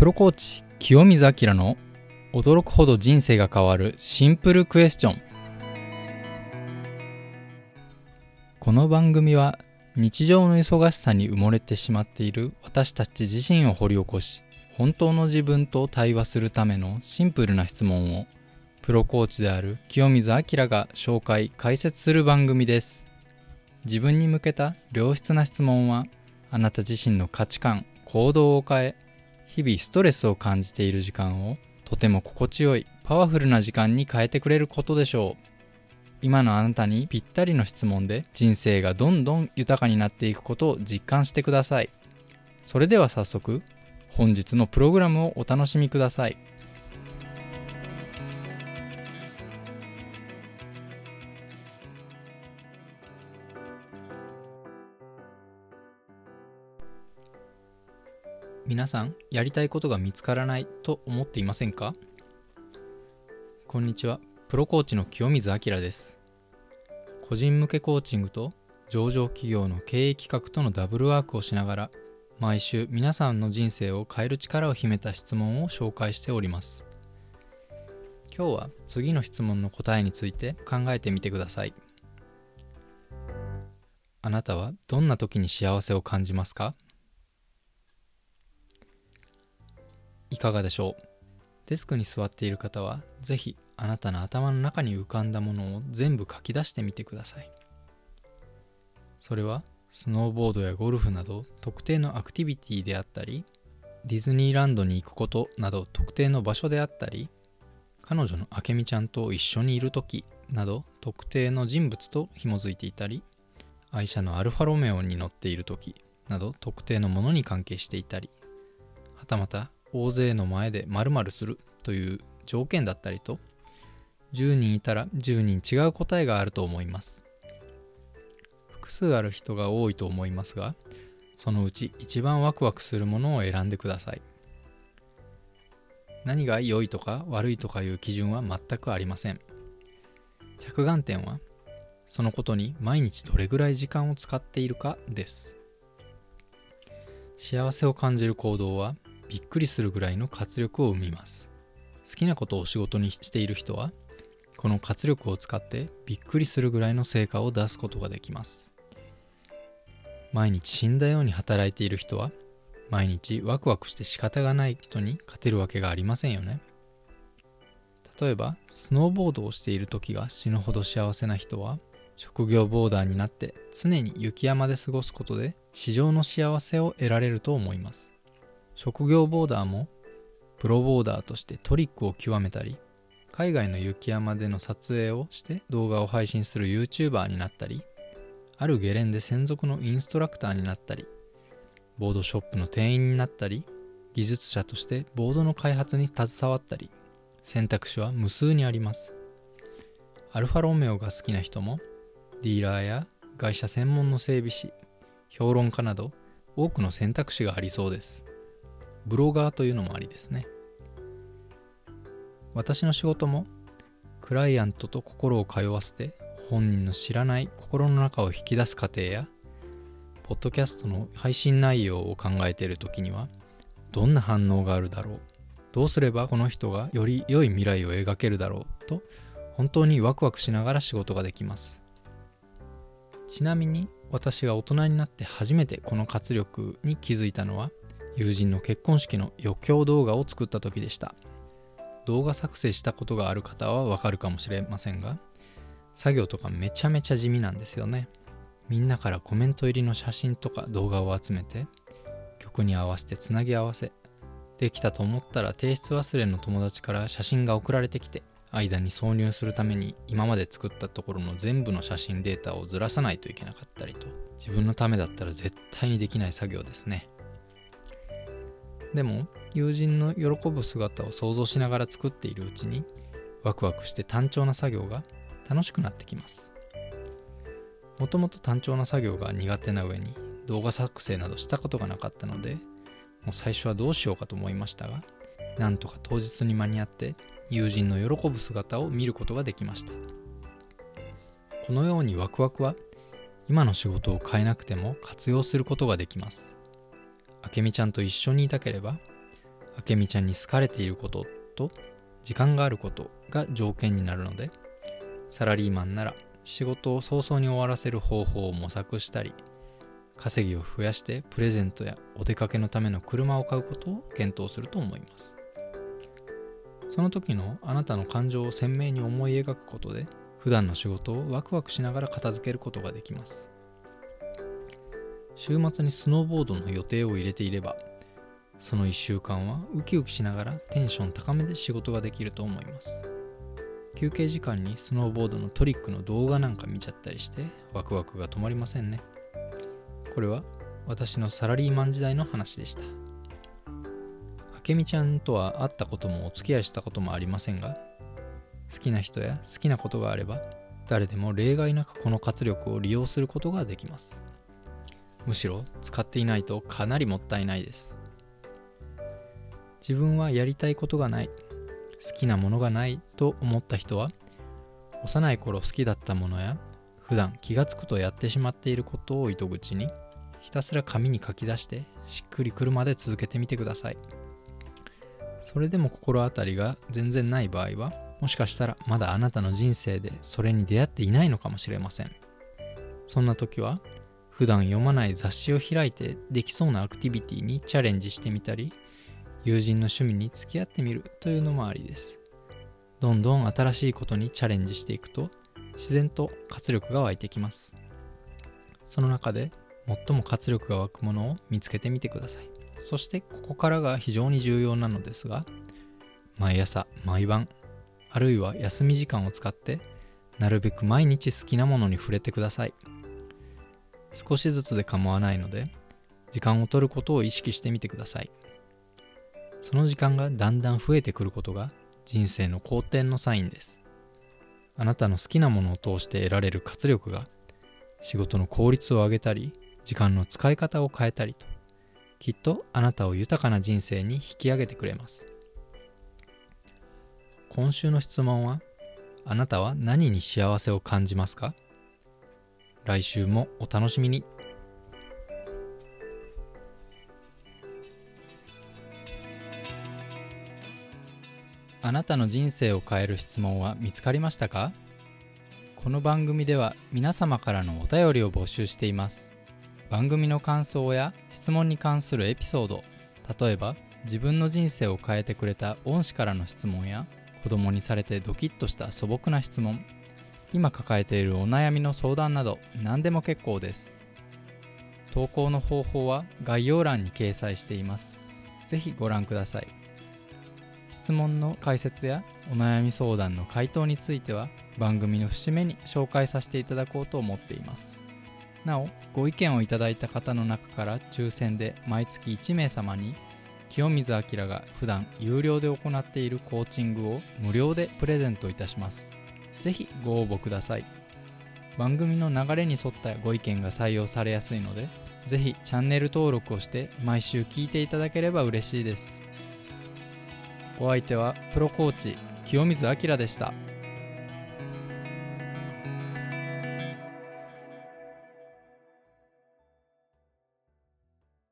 プロコーチ清水明の驚くほど人生が変わるシンプルクエスチョン。この番組は日常の忙しさに埋もれてしまっている私たち自身を掘り起こし本当の自分と対話するためのシンプルな質問をプロコーチである清水明が紹介解説する番組です。自分に向けた良質な質問はあなた自身の価値観行動を変え日々ストレスを感じている時間をとても心地よいパワフルな時間に変えてくれることでしょう。今のあなたにぴったりの質問で人生がどんどん豊かになっていくことを実感してください。それでは早速本日のプログラムをお楽しみください。皆さんやりたいことが見つからないと思っていませんか？こんにちは。プロコーチの清水明です。個人向けコーチングと上場企業の経営企画とのダブルワークをしながら毎週皆さんの人生を変える力を秘めた質問を紹介しております。今日は次の質問の答えについて考えてみてください。あなたはどんな時に幸せを感じますか？いかがでしょう？デスクに座っている方は是非あなたの頭の中に浮かんだものを全部書き出してみてください。それはスノーボードやゴルフなど特定のアクティビティであったりディズニーランドに行くことなど特定の場所であったり彼女の明美ちゃんと一緒にいる時など特定の人物と紐づいていたり愛車のアルファロメオに乗っている時など特定のものに関係していたりはたまた大勢の前で〇〇するという条件だったりと10人いたら10人違う答えがあると思います。複数ある人が多いと思いますがそのうち一番ワクワクするものを選んでください。何が良いとか悪いとかいう基準は全くありません。着眼点はそのことに毎日どれぐらい時間を使っているかです。幸せを感じる行動はびっくりするぐらいの活力を生みます。好きなことを仕事にしている人はこの活力を使ってびっくりするぐらいの成果を出すことができます。毎日死んだように働いている人は毎日ワクワクして仕方がない人に勝てるわけがありませんよね。例えばスノーボードをしている時が死ぬほど幸せな人は職業ボーダーになって常に雪山で過ごすことで市場の幸せを得られると思います。職業ボーダーもプロボーダーとしてトリックを極めたり海外の雪山での撮影をして動画を配信する YouTuber になったりあるゲレンで専属のインストラクターになったりボードショップの店員になったり技術者としてボードの開発に携わったり選択肢は無数にあります。アルファロメオが好きな人もディーラーや会社専門の整備士評論家など多くの選択肢がありそうです。ブロガーというのもありですね。私の仕事もクライアントと心を通わせて本人の知らない心の中を引き出す過程やポッドキャストの配信内容を考えている時にはどんな反応があるだろうどうすればこの人がより良い未来を描けるだろうと本当にワクワクしながら仕事ができます。ちなみに私が大人になって初めてこの活力に気づいたのは友人の結婚式の余興動画を作った時でした。動画作成したことがある方はわかるかもしれませんが作業とかめちゃめちゃ地味なんですよね。みんなからコメント入りの写真とか動画を集めて曲に合わせてつなぎ合わせできたと思ったら提出忘れの友達から写真が送られてきて間に挿入するために今まで作ったところの全部の写真データをずらさないといけなかったりと。自分のためだったら絶対にできない作業ですね。でも友人の喜ぶ姿を想像しながら作っているうちにワクワクして単調な作業が楽しくなってきます。もともと単調な作業が苦手な上に動画作成などしたことがなかったのでもう最初はどうしようかと思いましたがなんとか当日に間に合って友人の喜ぶ姿を見ることができました。このようにワクワクは今の仕事を変えなくても活用することができます。明美ちゃんと一緒にいたければ明美ちゃんに好かれていることと時間があることが条件になるのでサラリーマンなら仕事を早々に終わらせる方法を模索したり稼ぎを増やしてプレゼントやお出かけのための車を買うことを検討すると思います。その時のあなたの感情を鮮明に思い描くことで普段の仕事をワクワクしながら片付けることができます。週末にスノーボードの予定を入れていればその1週間はウキウキしながらテンション高めで仕事ができると思います。休憩時間にスノーボードのトリックの動画なんか見ちゃったりしてワクワクが止まりませんね。これは私のサラリーマン時代の話でした。明美ちゃんとは会ったこともお付き合いしたこともありませんが好きな人や好きなことがあれば誰でも例外なくこの活力を利用することができます。むしろ使っていないとかなりもったいないです。自分はやりたいことがない好きなものがないと思った人は幼い頃好きだったものや普段気がつくとやってしまっていることを糸口にひたすら紙に書き出してしっくりくるまで続けてみてください。それでも心当たりが全然ない場合はもしかしたらまだあなたの人生でそれに出会っていないのかもしれません。そんな時は普段読まない雑誌を開いてできそうなアクティビティにチャレンジしてみたり友人の趣味に付き合ってみるというのもありです。どんどん新しいことにチャレンジしていくと自然と活力が湧いてきます。その中で最も活力が湧くものを見つけてみてください。そしてここからが非常に重要なのですが毎朝毎晩あるいは休み時間を使ってなるべく毎日好きなものに触れてください。少しずつで構わないので時間を取ることを意識してみてください。その時間がだんだん増えてくることが人生の好転のサインです。あなたの好きなものを通して得られる活力が仕事の効率を上げたり時間の使い方を変えたりときっとあなたを豊かな人生に引き上げてくれます。今週の質問はあなたは何に幸せを感じますか？来週もお楽しみに。あなたの人生を変える質問は見つかりましたか？この番組では皆様からのお便りを募集しています。番組の感想や質問に関するエピソード例えば自分の人生を変えてくれた恩師からの質問や子供にされてドキッとした素朴な質問今抱えているお悩みの相談など何でも結構です。投稿の方法は概要欄に掲載しています。是非ご覧ください。質問の解説やお悩み相談の回答については番組の節目に紹介させていただこうと思っています。なおご意見をいただいた方の中から抽選で毎月1名様に清水明が普段有料で行っているコーチングを無料でプレゼントいたします。ぜひご応募ください番組の流れに沿ったご意見が採用されやすいのでぜひチャンネル登録をして毎週聞いていただければ嬉しいですお相手はプロコーチ清水明でした。